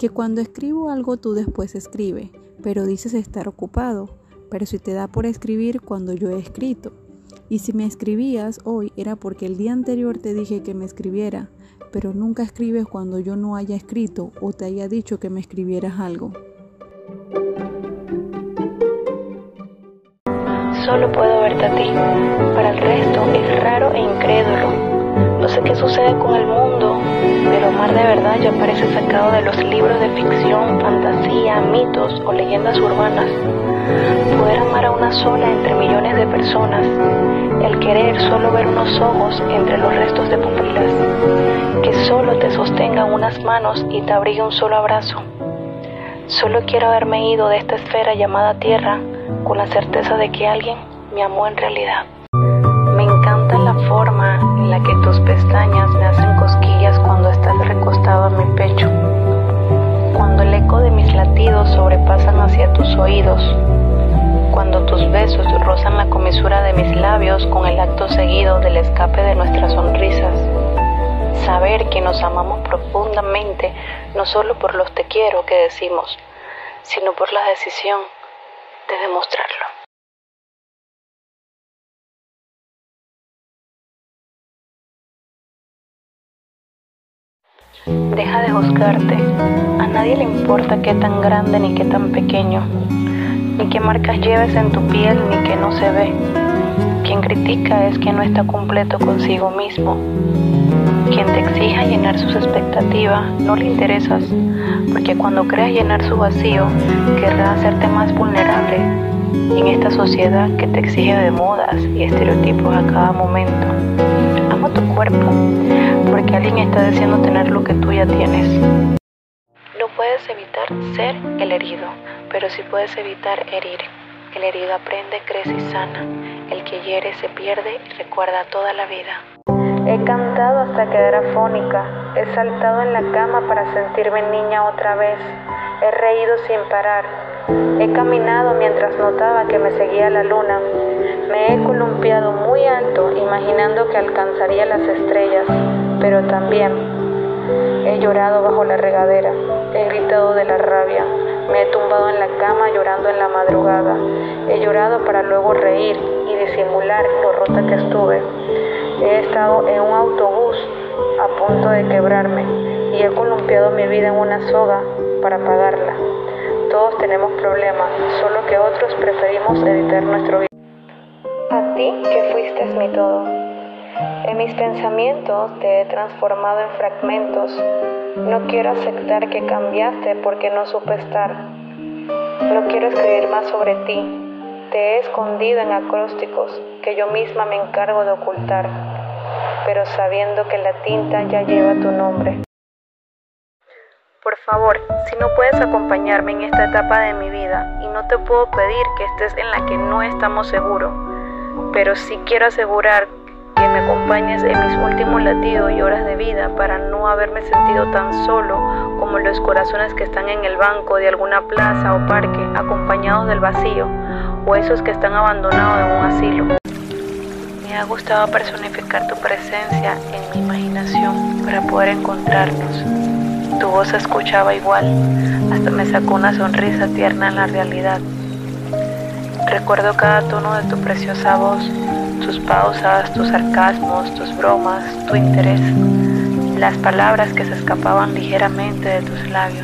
que cuando escribo algo tú después escribe, pero dices estar ocupado, pero si te da por escribir cuando yo he escrito. Y si me escribías hoy era porque el día anterior te dije que me escribiera, pero nunca escribes cuando yo no haya escrito o te haya dicho que me escribieras algo. Solo puedo verte a ti. Para el resto es raro e incrédulo. Sé qué sucede con el mundo, pero amar de verdad ya parece sacado de los libros de ficción, fantasía, mitos o leyendas urbanas. Poder amar a una sola entre millones de personas, el querer solo ver unos ojos entre los restos de pupilas, que solo te sostengan unas manos y te abrigue un solo abrazo. Solo quiero haberme ido de esta esfera llamada Tierra con la certeza de que alguien me amó en realidad. Me encanta la forma la que tus pestañas me hacen cosquillas cuando estás recostado en mi pecho, cuando el eco de mis latidos sobrepasan hacia tus oídos, cuando tus besos rozan la comisura de mis labios con el acto seguido del escape de nuestras sonrisas. Saber que nos amamos profundamente, no solo por los te quiero que decimos, sino por la decisión de demostrarlo. Deja de juzgarte. A nadie le importa qué tan grande ni qué tan pequeño, ni qué marcas lleves en tu piel ni qué no se ve. Quien critica es quien no está completo consigo mismo. Quien te exija llenar sus expectativas no le interesas, porque cuando creas llenar su vacío, querrá hacerte más vulnerable en esta sociedad que te exige de modas y estereotipos a cada momento. Tu cuerpo, porque alguien está deseando tener lo que tú ya tienes. No puedes evitar ser el herido, pero sí puedes evitar herir. El herido aprende, crece y sana. El que hiere se pierde y recuerda toda la vida. He cantado hasta quedar afónica. He saltado en la cama para sentirme niña otra vez. He reído sin parar. He caminado mientras notaba que me seguía la luna. Me he columpiado muy alto imaginando que alcanzaría las estrellas, pero también he llorado bajo la regadera. He gritado de la rabia. Me he tumbado en la cama llorando en la madrugada. He llorado para luego reír y disimular lo rota que estuve. He estado en un autobús a punto de quebrarme y he columpiado mi vida en una soga para pagarla. Todos tenemos problemas, solo que otros preferimos evitar nuestro vida. Que fuiste mi todo. En mis pensamientos te he transformado en fragmentos. No quiero aceptar que cambiaste porque no supe estar. No quiero escribir más sobre ti. Te he escondido en acrósticos que yo misma me encargo de ocultar, pero sabiendo que la tinta ya lleva tu nombre. Por favor, si no puedes acompañarme en esta etapa de mi vida y no te puedo pedir que estés en la que no estamos seguros, pero sí quiero asegurar que me acompañes en mis últimos latidos y horas de vida para no haberme sentido tan solo como los corazones que están en el banco de alguna plaza o parque acompañados del vacío o esos que están abandonados en un asilo. Me ha gustado personificar tu presencia en mi imaginación para poder encontrarnos. Tu voz escuchaba igual, hasta me sacó una sonrisa tierna en la realidad. Recuerdo cada tono de tu preciosa voz, tus pausas, tus sarcasmos, tus bromas, tu interés, las palabras que se escapaban ligeramente de tus labios.